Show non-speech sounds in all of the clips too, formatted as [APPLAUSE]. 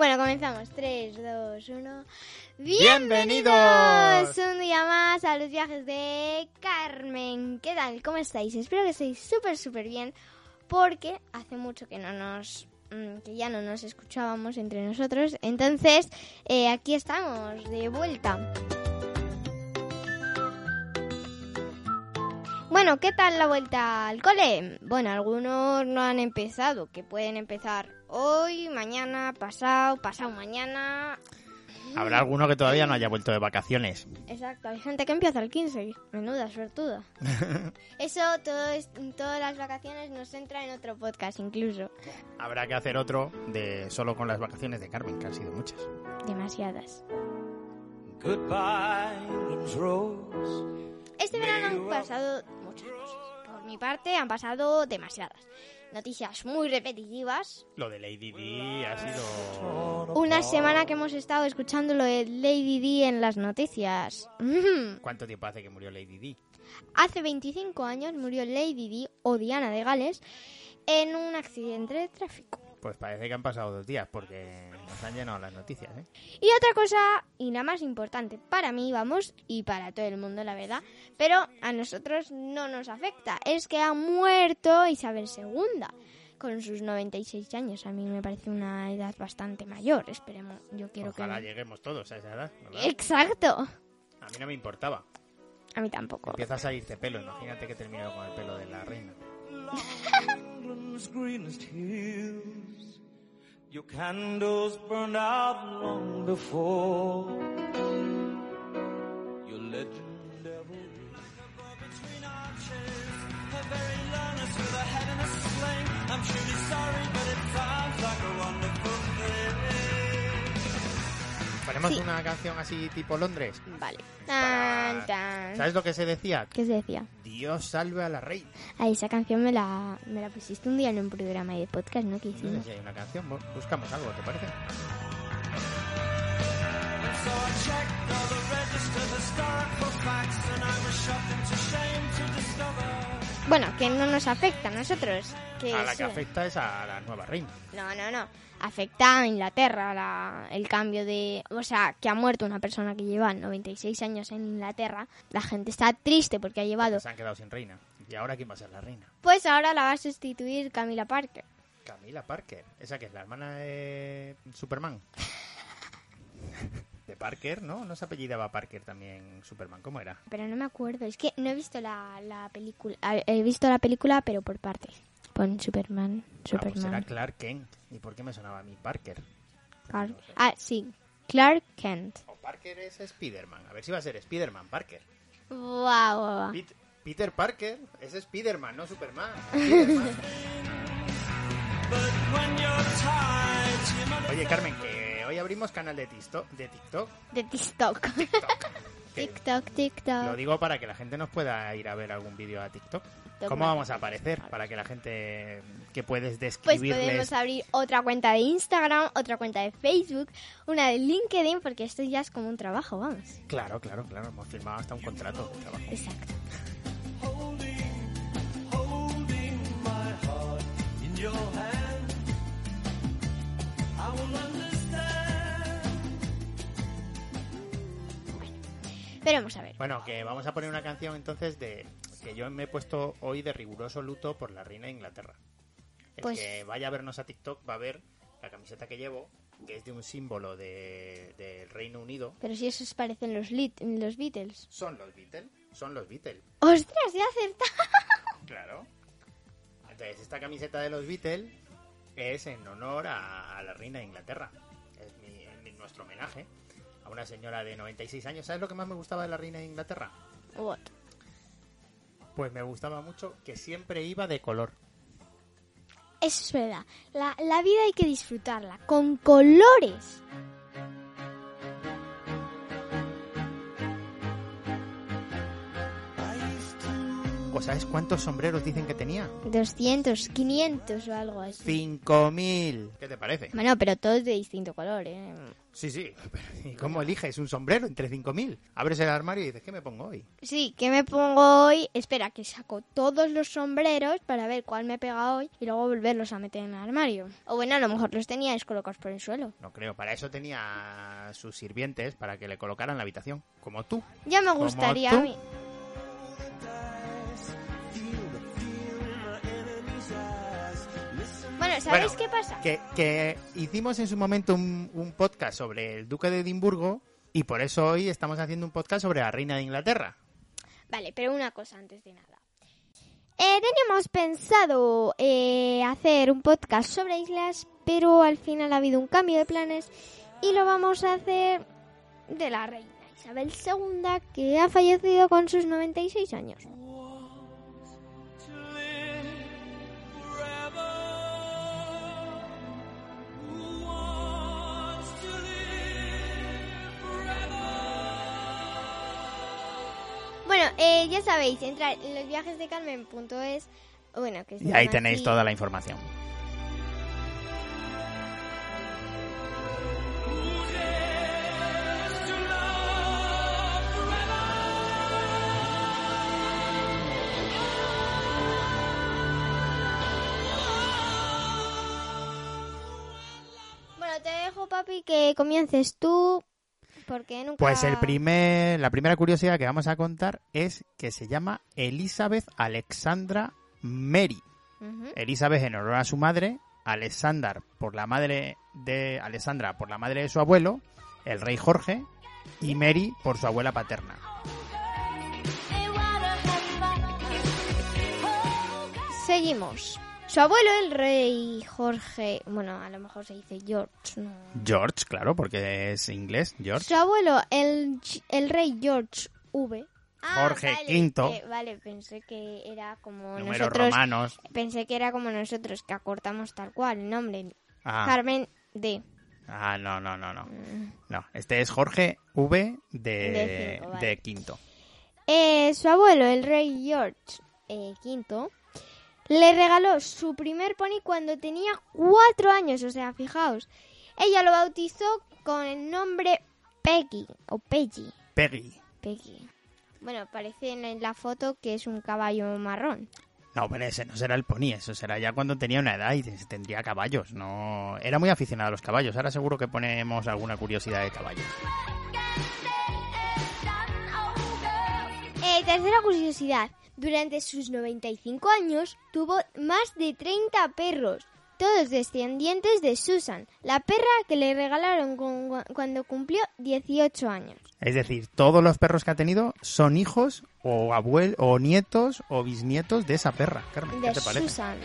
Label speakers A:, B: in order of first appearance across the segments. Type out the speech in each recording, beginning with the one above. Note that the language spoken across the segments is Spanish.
A: Bueno, comenzamos. 3, 2, 1.
B: ¡Bienvenidos!
A: Un día más a los viajes de Carmen. ¿Qué tal? ¿Cómo estáis? Espero que estéis súper, súper bien. Porque hace mucho que no nos mm, que ya no nos escuchábamos entre nosotros. Entonces, eh, aquí estamos, de vuelta. Bueno, ¿qué tal la vuelta al cole? Bueno, algunos no han empezado, que pueden empezar hoy, mañana, pasado, pasado mañana.
B: Habrá alguno que todavía no haya vuelto de vacaciones.
A: Exacto, hay gente que empieza el 15, menuda suertuda. [LAUGHS] Eso, todo es- todas las vacaciones nos entra en otro podcast incluso.
B: Habrá que hacer otro de solo con las vacaciones de Carmen, que han sido muchas.
A: Demasiadas.
C: Goodbye, rose.
A: Este verano han pasado mi parte, han pasado demasiadas. Noticias muy repetitivas.
B: Lo de Lady Di ha sido...
A: Una semana que hemos estado escuchando lo de Lady Di en las noticias. [LAUGHS]
B: ¿Cuánto tiempo hace que murió Lady Di?
A: Hace 25 años murió Lady Di o Diana de Gales en un accidente de tráfico.
B: Pues parece que han pasado dos días porque nos han llenado las noticias, ¿eh?
A: Y otra cosa, y la más importante para mí, vamos, y para todo el mundo, la verdad, pero a nosotros no nos afecta, es que ha muerto Isabel II con sus 96 años. A mí me parece una edad bastante mayor, esperemos, yo quiero
B: Ojalá
A: que...
B: lleguemos todos a esa edad, ¿verdad?
A: Exacto.
B: A mí no me importaba.
A: A mí tampoco.
B: Empiezas a irte pelo, imagínate que termino con el pelo de la reina. [LAUGHS]
C: England's greenest hills. Your candles burned out long before.
B: ¿Ponemos
A: Sí.
B: una canción así tipo Londres?
A: Vale. Tan, tan.
B: ¿Sabes lo que se decía?
A: ¿Qué se decía?
B: Dios salve a la reina.
A: Ah, esa canción me la, me la pusiste un día en un programa de podcast, ¿no? Que
B: No sé
A: hicimos.
B: si hay una canción, bu- buscamos algo, ¿te parece?
A: Bueno, que no nos afecta a nosotros. Que
B: A la que afecta es a la nueva reina.
A: No, no, no. Afecta a Inglaterra la- el cambio de... O sea, que ha muerto una persona que lleva 96 años en Inglaterra. La gente está triste porque ha llevado...
B: Se han quedado sin reina. ¿Y ahora quién va a ser la reina?
A: Pues ahora la va a sustituir Camila Parker.
B: Camila Parker. Esa que es la hermana de Superman. [LAUGHS] De Parker, ¿no? ¿No se apellidaba Parker también Superman? ¿Cómo era?
A: Pero no me acuerdo. Es que no he visto la, la película. a- He visto la película, pero por partes. Pon Superman.
B: Ah, pues
A: Superman.
B: Clark Kent. ¿Y por qué me sonaba a mí Parker?
A: Clark-
B: No sé.
A: Ah, sí. Clark Kent.
B: O Parker es Spiderman. A ver si va a ser Spiderman Parker.
A: Wow.
B: Pit- Peter Parker es Spiderman, no Superman. [LAUGHS] Spiderman. Oye, Carmen, que hoy abrimos canal de TikTok. De TikTok.
A: De TikTok. TikTok,
B: Lo digo para que la gente nos pueda ir a ver algún vídeo a TikTok. ¿Cómo vamos a aparecer? Para que la gente que puedes
A: Pues
B: describirles...
A: podemos abrir otra cuenta de Instagram, otra cuenta de Facebook, una de LinkedIn, porque esto ya es como un trabajo, vamos.
B: Claro, claro, claro. Hemos firmado hasta un contrato de trabajo.
A: Exacto.
C: holding, holding my heart in your hand.
A: Pero vamos a ver.
B: Bueno, que vamos a poner una canción entonces de que yo me he puesto hoy de riguroso luto por la reina de Inglaterra. El
A: Pues-
B: que vaya a vernos a TikTok va a ver la camiseta que llevo, que es de un símbolo de- del Reino Unido.
A: Pero si esos parecen los, lit- los Beatles.
B: Son los Beatles, son los Beatles,
A: ¡Ostras, he acertado! [LAUGHS]
B: claro. Entonces, esta camiseta de los Beatles es en honor a, a la reina de Inglaterra. Es mi- mi- nuestro homenaje a una señora de 96 años. ¿Sabes lo que más me gustaba de la reina de Inglaterra?
A: What?
B: Pues me gustaba mucho que siempre iba de color.
A: Eso es verdad. La, la vida hay que disfrutarla con colores.
B: Guapo. ¿Sabes cuántos sombreros dicen que tenía?
A: 200, 500 o algo así.
B: 5.000. ¿Qué te parece?
A: Bueno, pero todos de distinto color, ¿eh?
B: Sí, sí. ¿Y cómo eliges un sombrero entre 5.000? Abres el armario y dices, ¿qué me pongo hoy?
A: Sí, ¿qué me pongo hoy? Espera, que saco todos los sombreros para ver cuál me pega hoy y luego volverlos a meter en el armario. O bueno, a lo mejor los tenía descolocados por el suelo.
B: No creo. Para eso tenía sus sirvientes para que le colocaran la habitación. Como tú.
A: Ya me
B: ¿Como
A: gustaría a mí. ¿Sabéis
B: Bueno,
A: qué pasa?
B: Que, que hicimos en su momento un, un podcast sobre el duque de Edimburgo y por eso hoy estamos haciendo un podcast sobre la reina de Inglaterra.
A: Vale, pero una cosa antes de nada. Eh, teníamos pensado eh, hacer un podcast sobre islas, pero al final ha habido un cambio de planes y lo vamos a hacer de la reina Isabel II, que ha fallecido con sus 96 años. Eh, ya sabéis, entrar en los viajes de Carmen.es. Bueno, que
B: Y ahí tenéis toda la información.
A: Bueno, te dejo, papi, que comiences tú. Porque nunca.
B: Pues el primer, la primera curiosidad que vamos a contar es que se llama Elizabeth Alexandra Mary. Elizabeth en honor a su madre, Alexander por la madre de Alessandra por la madre de su abuelo, el rey Jorge, y Mary por su abuela paterna.
A: Seguimos. Su abuelo, el rey Jorge. Bueno, a lo mejor se dice George, no.
B: George, claro, porque es inglés, George.
A: Su abuelo, el, el rey George V.
B: Jorge
A: vale,
B: V.
A: eh, vale, pensé que era como
B: Números
A: nosotros.
B: romanos.
A: Pensé que era como nosotros, que acortamos tal cual el nombre.
B: Ah,
A: Carmen D.
B: ah, no, no, no, no.
A: Mm.
B: No, este es Jorge V de,
A: De cinco, vale.
B: de quinto.
A: Eh, su abuelo, el rey George eh, V, le regaló su primer pony cuando tenía cuatro años. O sea, fijaos. Ella lo bautizó con el nombre Peggy o Peggy.
B: Peggy.
A: Peggy. Bueno, parece en la foto que es un caballo marrón.
B: No, pero ese no será el pony, eso será ya cuando tenía una edad y tendría caballos. No, era muy aficionado a los caballos. Ahora seguro que ponemos alguna curiosidad de caballos.
A: Eh, tercera curiosidad. Durante sus 95 años tuvo más de 30 perros, todos descendientes de Susan, la perra que le regalaron cuando cumplió 18 años.
B: Es decir, todos los perros que ha tenido son hijos o abuelos o nietos o bisnietos de esa perra. Carmen, ¿qué
A: De
B: te parece?
A: Susan.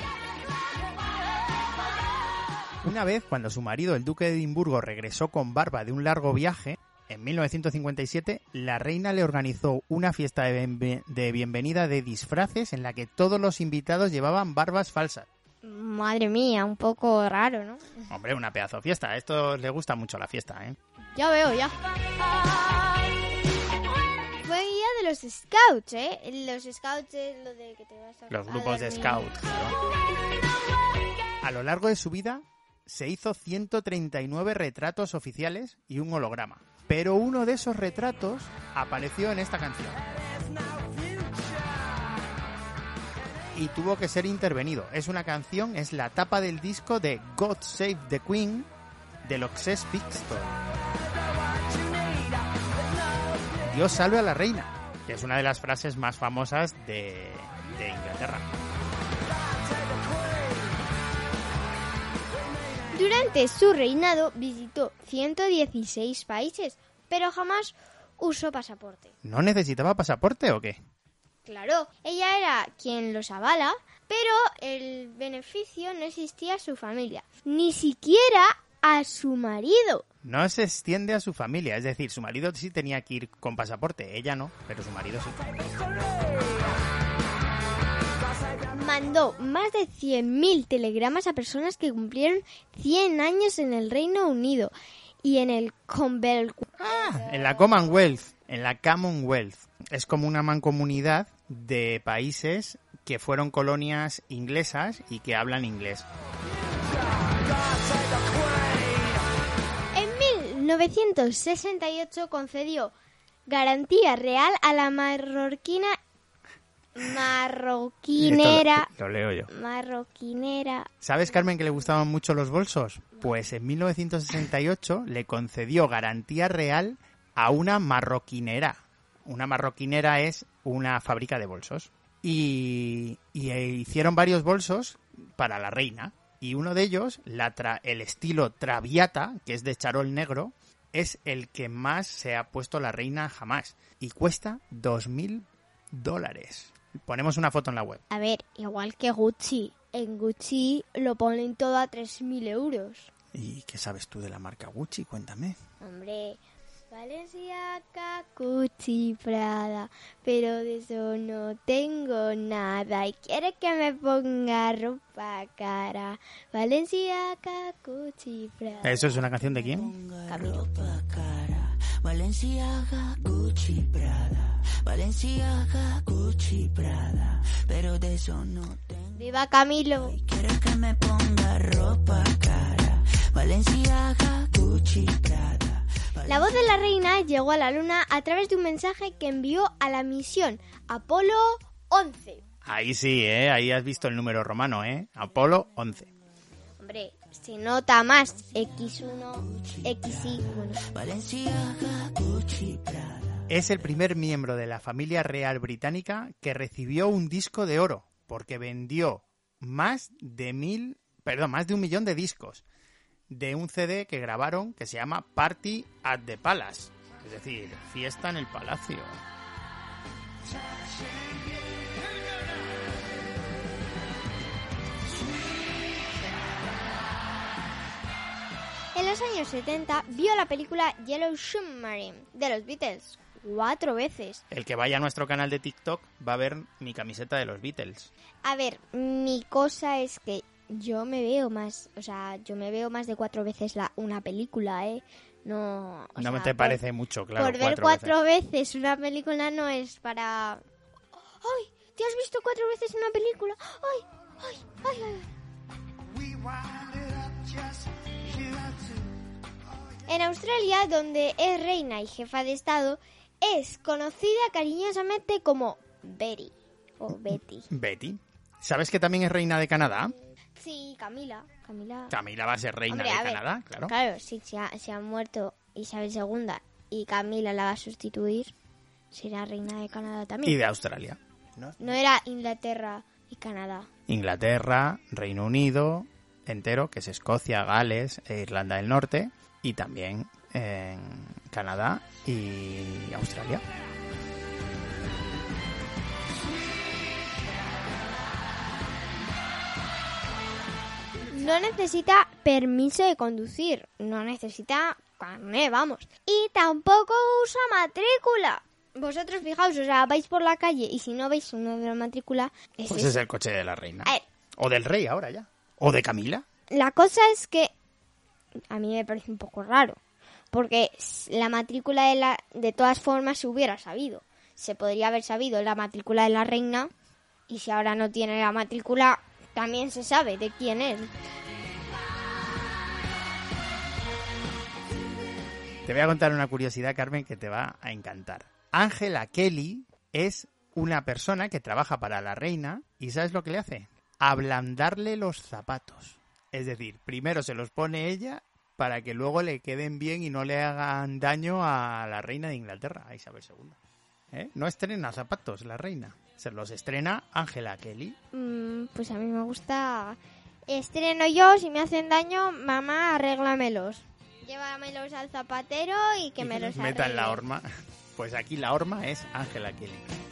B: Una vez, cuando su marido, el duque de Edimburgo, regresó con barba de un largo viaje, en 1957, la reina le organizó una fiesta de, bienve- de bienvenida de disfraces en la que todos los invitados llevaban barbas falsas.
A: Madre mía, un poco raro, ¿no?
B: Hombre, una pedazo de fiesta. A estos les gusta mucho la fiesta, ¿eh?
A: Ya veo, ya. Fue guía de los scouts, ¿eh? Los scouts es lo de que te vas a...
B: Los
A: a
B: grupos de
A: dormir.
B: scout. claro. A lo largo de su vida se hizo 139 retratos oficiales y un holograma. Pero uno de esos retratos apareció en esta canción. Y tuvo que ser intervenido. Es una canción, es la tapa del disco de God Save the Queen de los Sex. Dios salve a la reina, que es una de las frases más famosas de Inglaterra.
A: Durante su reinado visitó 116 países, pero jamás usó pasaporte.
B: ¿No necesitaba pasaporte o qué?
A: Claro, ella era quien los avala, pero el beneficio no existía a su familia, ni siquiera a su marido.
B: No se extiende a su familia, es decir, su marido sí tenía que ir con pasaporte, ella no, pero su marido sí.
A: Mandó más de 100.000 telegramas a personas que cumplieron 100 años en el Reino Unido y en el Commonwealth.
B: Ah, en la Commonwealth, en la Commonwealth. Es como una mancomunidad de países que fueron colonias inglesas y que hablan inglés.
A: En 1968 concedió garantía real a la marroquina marroquinera
B: lo, lo leo yo.
A: marroquinera
B: ¿Sabes, Carmen, que le gustaban mucho los bolsos? Pues en 1968 le concedió garantía real a una marroquinera. Una marroquinera es una fábrica de bolsos. Y, y, hicieron varios bolsos para la reina. Y uno de ellos, la tra- el estilo Traviata, que es de charol negro, es el que más se ha puesto la reina jamás. Y cuesta 2.000 dólares. Ponemos una foto en la web.
A: a ver igual que Gucci en Gucci lo ponen todo a 3.000 euros
B: ¿Y qué sabes tú de la marca Gucci? Cuéntame.
A: Hombre, Valenciaga, Gucci, Prada, pero de eso no tengo nada y quiere que me ponga ropa cara. Valenciaga, Gucci, Prada.
B: ¿Eso es una canción de quién?
A: Camilo.
D: ropa cara. Valenciaga, Gucci, Prada. Valenciaga, Gucci, Prada. Pero de eso no tengo.
A: ¡Viva Camilo!
D: Quiero que me ponga ropa cara. Valenciaga, Gucci, Prada.
A: La voz de la reina llegó a la luna a través de un mensaje que envió a la misión Apolo 11.
B: Ahí sí, ¿eh? Ahí has visto el número romano, ¿eh? Apolo 11.
A: Hombre, se nota más X1, XY.
B: Es el primer miembro de la familia real británica que recibió un disco de oro, porque vendió más de mil, perdón, más de un millón de discos de un CD que grabaron que se llama Party at the Palace, es decir, fiesta en el palacio.
A: En los años 70 vio la película Yellow Submarine de los Beatles cuatro veces.
B: El que vaya a nuestro canal de TikTok va a ver mi camiseta de los Beatles.
A: A ver, mi cosa es que yo me veo más, o sea, yo me veo más de cuatro veces la, una película, ¿eh? No, o
B: no me
A: sea,
B: te
A: por-
B: parece mucho, claro.
A: por ver
B: cuatro
A: cuatro
B: veces.
A: veces. una película no es para... ¡Ay! ¿Te has visto cuatro veces una película? ¡Ay! ¡Ay! ¡Ay! ay! En Australia, donde es reina y jefa de Estado, es conocida cariñosamente como Betty o Betty. [LAUGHS]
B: Betty. ¿Sabes que también es reina de Canadá?
A: Sí, Camila. Camila.
B: Camila va a ser reina
A: Hombre,
B: de
A: a ver,
B: Canadá, claro.
A: Claro, si se ha, se ha muerto Isabel II y Camila la va a sustituir, será reina de Canadá también.
B: Y de Australia.
A: No era Inglaterra y Canadá.
B: Inglaterra, Reino Unido, entero, que es Escocia, Gales e Irlanda del Norte, y también en Canadá y Australia.
A: No necesita permiso de conducir, no necesita carné, vamos. Y tampoco usa matrícula. Vosotros fijaos, o sea, vais por la calle y si no veis uno de la matrícula, es
B: Pues es el coche de la reina.
A: Ver,
B: O del rey ahora ya. O de Camila.
A: La cosa es que a mí me parece un poco raro, porque la matrícula de la de todas formas se hubiera sabido. Se podría haber sabido la matrícula de la reina y si ahora no tiene la matrícula también se sabe de quién es.
B: Te voy a contar una curiosidad, Carmen, que te va a encantar. Angela Kelly es una persona que trabaja para la reina y ¿sabes lo que le hace? Ablandarle los zapatos. Es decir, primero se los pone ella para que luego le queden bien y no le hagan daño a la reina de Inglaterra, a Isabel II. ¿Eh? No estrena zapatos la reina, se los estrena Angela Kelly.
A: Mm, pues a mí me gusta estreno yo, si me hacen daño, mamá, arréglamelos. Llévamelos al zapatero y que
B: y
A: me los
B: meta en la horma. Pues aquí la horma es Angela Kelly.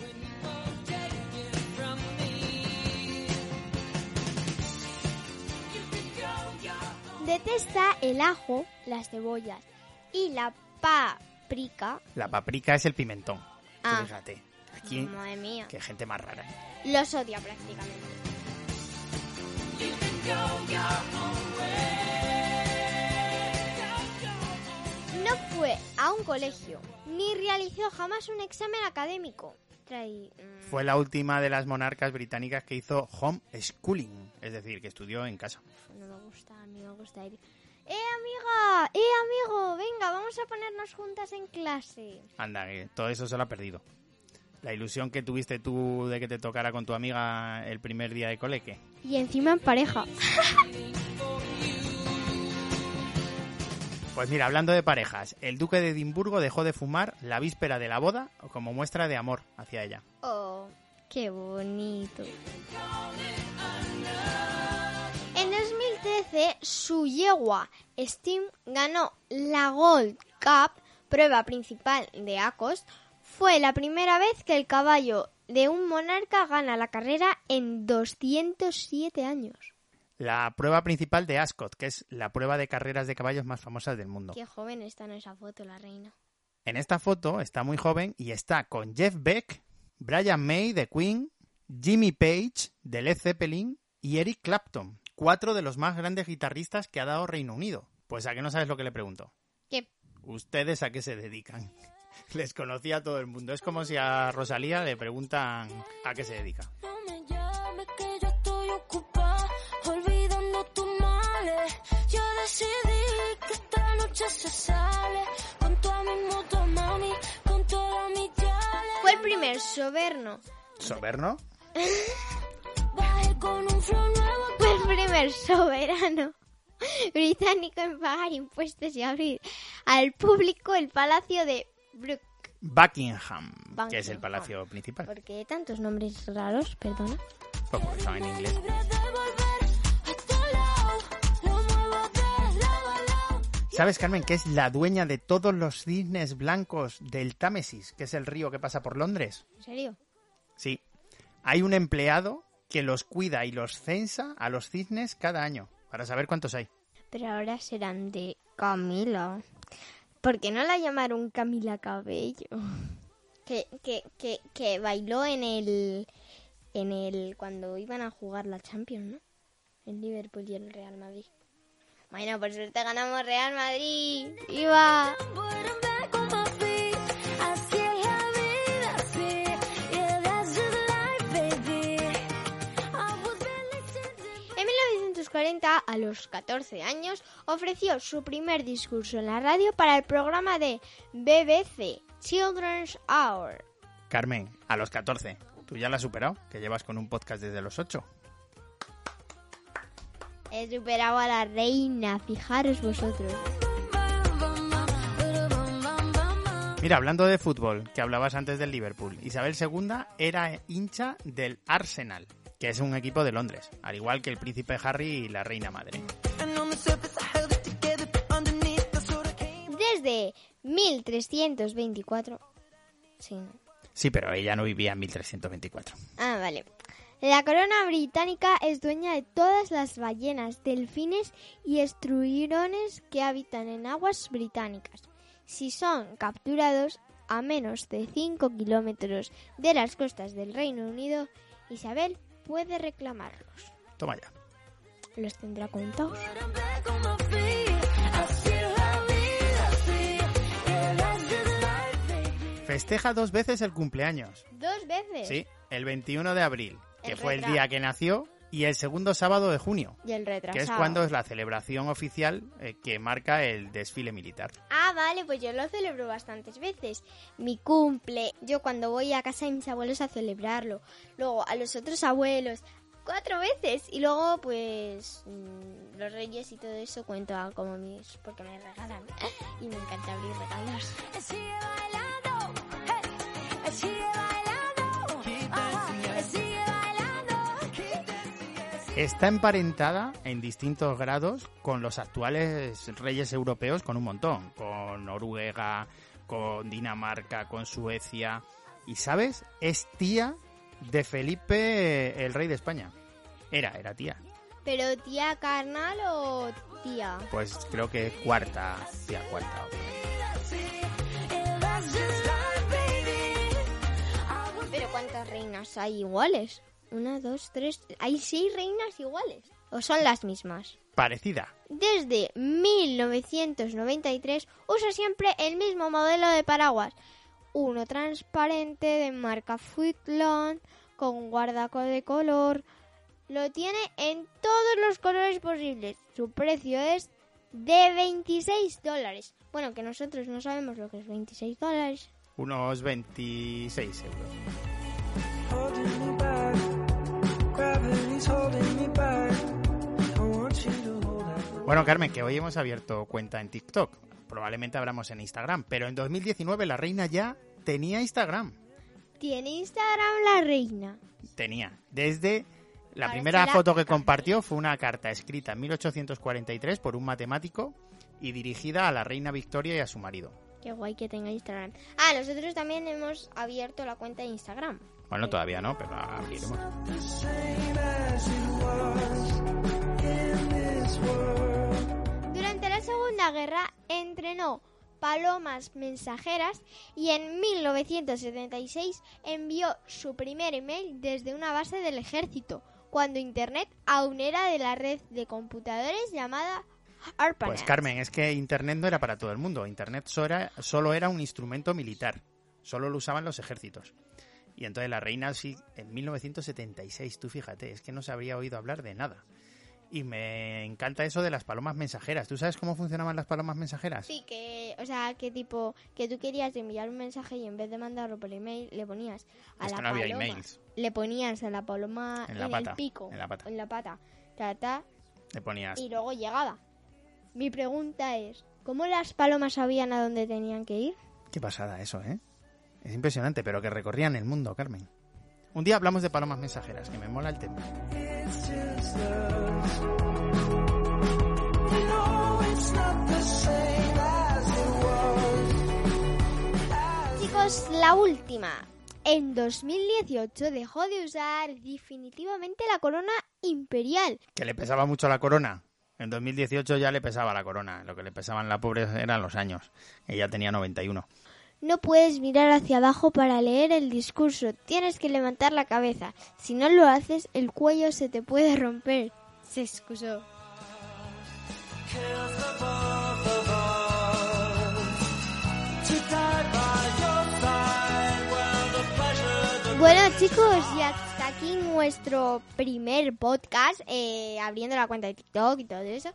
A: Detesta el ajo, las cebollas y la paprika.
B: La paprika es el pimentón.
A: Ah.
B: Fíjate. Aquí,
A: Madre mía.
B: qué gente más rara.
A: Los odia prácticamente. No fue a un colegio ni realizó jamás un examen académico. Maestra y... mm,
B: Fue la última de las monarcas británicas que hizo homeschooling, es decir, que estudió en casa.
A: No me gusta, a mí me gusta ir... ¡Eh, amiga! ¡Eh, amigo! Venga, vamos a ponernos juntas en clase.
B: Anda, que todo eso se lo ha perdido. La ilusión que tuviste tú de que te tocara con tu amiga el primer día de cole, ¿qué?
A: Y encima en pareja. [LAUGHS]
B: Pues mira, hablando de parejas, el duque de Edimburgo dejó de fumar la víspera de la boda como muestra de amor hacia ella.
A: Oh, qué bonito. En 2013, su yegua Steam ganó la Gold Cup, prueba principal de Acos. Fue la primera vez que el caballo de un monarca gana la carrera en 207 años.
B: La prueba principal de Ascot, que es la prueba de carreras de caballos más famosa del mundo.
A: Qué joven está en esa foto la reina.
B: En esta foto está muy joven y está con Jeff Beck, Brian May de Queen, Jimmy Page de Led Zeppelin y Eric Clapton, cuatro de los más grandes guitarristas que ha dado Reino Unido. Pues a que no sabes lo que le pregunto.
A: ¿Qué?
B: ¿Ustedes a qué se dedican? [LAUGHS] Les conocía a todo el mundo. Es como si a Rosalía le preguntan a qué se dedica.
E: Olvidando tus males. Yo decidí que esta noche se sale con toda mi moto, mami, con toda mi chale.
A: Fue el primer soberno.
B: ¿Soberno? [LAUGHS]
A: Fue el primer soberano [LAUGHS] británico en pagar impuestos y abrir al público el palacio de Brook.
B: Buckingham, que es el
A: Buckingham.
B: palacio principal.
A: ¿Por qué tantos nombres raros? Perdona.
B: Pues porque estaba en inglés. ¿Sabes, Carmen, que es la dueña de todos los cisnes blancos del Támesis, que es el río que pasa por Londres?
A: ¿En serio?
B: Sí. Hay un empleado que los cuida y los censa a los cisnes cada año, para saber cuántos hay.
A: Pero ahora serán de Camila. ¿Por qué no la llamaron Camila Cabello? Que, que, que, que bailó en el, en el... cuando iban a jugar la Champions, ¿no? El Liverpool y el Real Madrid. Bueno, por suerte ganamos Real Madrid. ¡Viva! En 1940, a los 14 años, ofreció su primer discurso en la radio para el programa de BBC Children's Hour.
B: Carmen, a los 14. ¿Tú ya la has superado? Que llevas con un podcast desde los 8.
A: He superado a la reina, fijaros vosotros.
B: Mira, hablando de fútbol, que hablabas antes del Liverpool, Isabel II era hincha del Arsenal, que es un equipo de Londres, al igual que el príncipe Harry y la reina madre.
A: Desde 1324. Sí, ¿no?
B: Sí, pero ella no vivía en 1324.
A: Ah, vale. La corona británica es dueña de todas las ballenas, delfines y estruirones que habitan en aguas británicas. Si son capturados a menos de 5 kilómetros de las costas del Reino Unido, Isabel puede reclamarlos.
B: Toma ya.
A: ¿Los tendrá contados?
B: Festeja dos veces el cumpleaños.
A: ¿Dos veces?
B: Sí, el 21 de abril, que
A: El
B: fue el día que nació, y el segundo sábado de junio,
A: Y el retrasado.
B: que es cuando es la celebración oficial eh, que marca el desfile militar.
A: Ah, vale, pues yo lo celebro bastantes veces. Mi cumple, yo cuando voy a casa de mis abuelos a celebrarlo. Luego a los otros abuelos, cuatro veces. Y luego, pues, mm, los reyes y todo eso cuento como mis... porque me regalan. Y me encanta abrir regalos.
B: Está emparentada en distintos grados con los actuales reyes europeos con un montón, con Noruega, con Dinamarca, con Suecia. Y sabes, es tía de Felipe, el rey de España. Era, era tía.
A: ¿Pero tía carnal o tía?
B: Pues creo que cuarta, tía cuarta.
A: ¿Pero cuántas reinas hay iguales? Una, dos, tres... Hay seis reinas iguales. ¿O son las mismas?
B: Parecida.
A: Desde 1993 usa siempre el mismo modelo de paraguas. uno transparente de marca Footlon con guardaco de color. Lo tiene en todos los colores posibles. Su precio es de 26 dólares. Bueno, que nosotros no sabemos lo que es 26 dólares.
B: Unos 26 euros. Bueno, Carmen, que hoy hemos abierto cuenta en TikTok. Probablemente abramos en Instagram, pero en 2019 la reina ya tenía Instagram.
A: Tiene Instagram la reina.
B: Tenía. Desde la
A: Parece
B: primera
A: la
B: foto que compartió fue una carta escrita en 1843 por un matemático y dirigida a la reina Victoria y a su marido.
A: Qué guay que tenga Instagram. Ah, nosotros también hemos abierto la cuenta de Instagram.
B: Bueno, todavía no, pero abriremos.
A: Durante la Segunda Guerra entrenó palomas mensajeras y en 1976 envió su primer email desde una base del ejército, cuando Internet aún era de la red de computadores llamada ARPANET.
B: Pues Carmen, es que Internet no era para todo el mundo. Internet solo era, solo era un instrumento militar. Solo lo usaban los ejércitos. Y entonces la reina sí, en 1976, tú fíjate, es que no se habría oído hablar de nada. Y me encanta eso de las palomas mensajeras. ¿Tú sabes cómo funcionaban las palomas mensajeras?
A: Sí, que, o sea, que tipo, que tú querías enviar un mensaje y en vez de mandarlo por email, le ponías a la
B: había
A: paloma.
B: emails.
A: Le ponías a la paloma
B: En
A: en,
B: la pata,
A: el pico,
B: en la pata.
A: en la pata, ta, ta,
B: Le ponías.
A: y luego llegaba. Mi pregunta es, ¿cómo las palomas sabían a dónde tenían que ir?
B: Qué pasada eso, ¿eh? Es impresionante, pero que recorrían el mundo, Carmen. Un día hablamos de palomas mensajeras, que me mola el tema.
A: Chicos, la última. En 2018 dejó de usar definitivamente la corona imperial.
B: Que le pesaba mucho la corona. En 2018 ya le pesaba la corona. Lo que le pesaban la pobre eran los años. Ella tenía 91.
A: No puedes mirar hacia abajo para leer el discurso, tienes que levantar la cabeza. Si no lo haces, el cuello se te puede romper. Se excusó. Bueno chicos, y hasta aquí nuestro primer podcast, eh, abriendo la cuenta de TikTok y todo eso.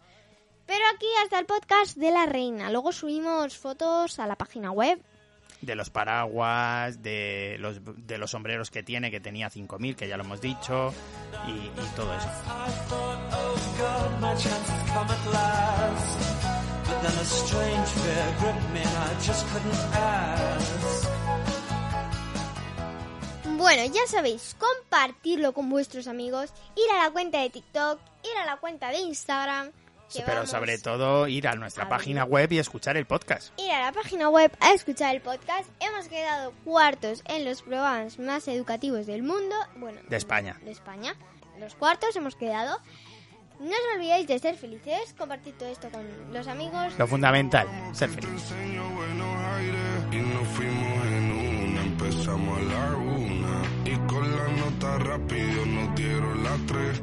A: Pero aquí hasta el podcast de la reina. Luego subimos fotos a la página web.
B: De los paraguas, de los, de los sombreros que tiene, que tenía 5.000, que ya lo hemos dicho, y, y todo eso.
A: Bueno, ya sabéis, compartirlo con vuestros amigos, ir a la cuenta de TikTok, ir a la cuenta de Instagram. Que
B: Pero
A: vamos
B: sobre todo ir a nuestra
A: a
B: página
A: ver.
B: web y escuchar el podcast.
A: ir a la página web a escuchar el podcast. Hemos quedado cuartos en los programas más educativos del mundo. Bueno,
B: De España.
A: De España. Los cuartos hemos quedado. No os olvidéis de ser felices, compartir todo esto con los amigos.
B: Lo fundamental, ser
F: aires y nos fuimos en una, empezamos a la una y con la nota rápido nos dieron las tres,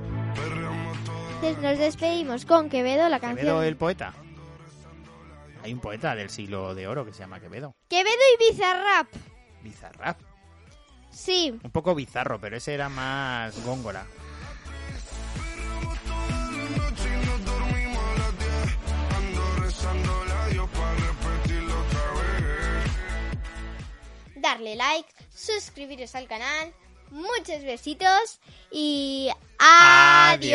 A: nos despedimos con Quevedo, la canción.
B: Quevedo el poeta. Hay un poeta del siglo de oro que se llama Quevedo.
A: Quevedo y Bizarrap.
B: Bizarrap.
A: Sí,
B: Un poco bizarro, pero ese era más góngora.
A: darle like, suscribiros al canal. Muchos besitos y adiós.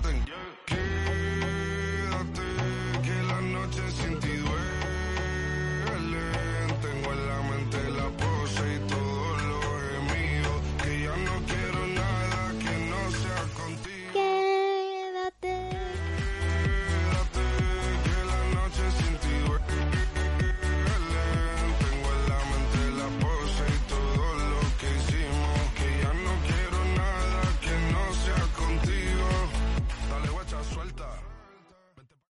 F: Mi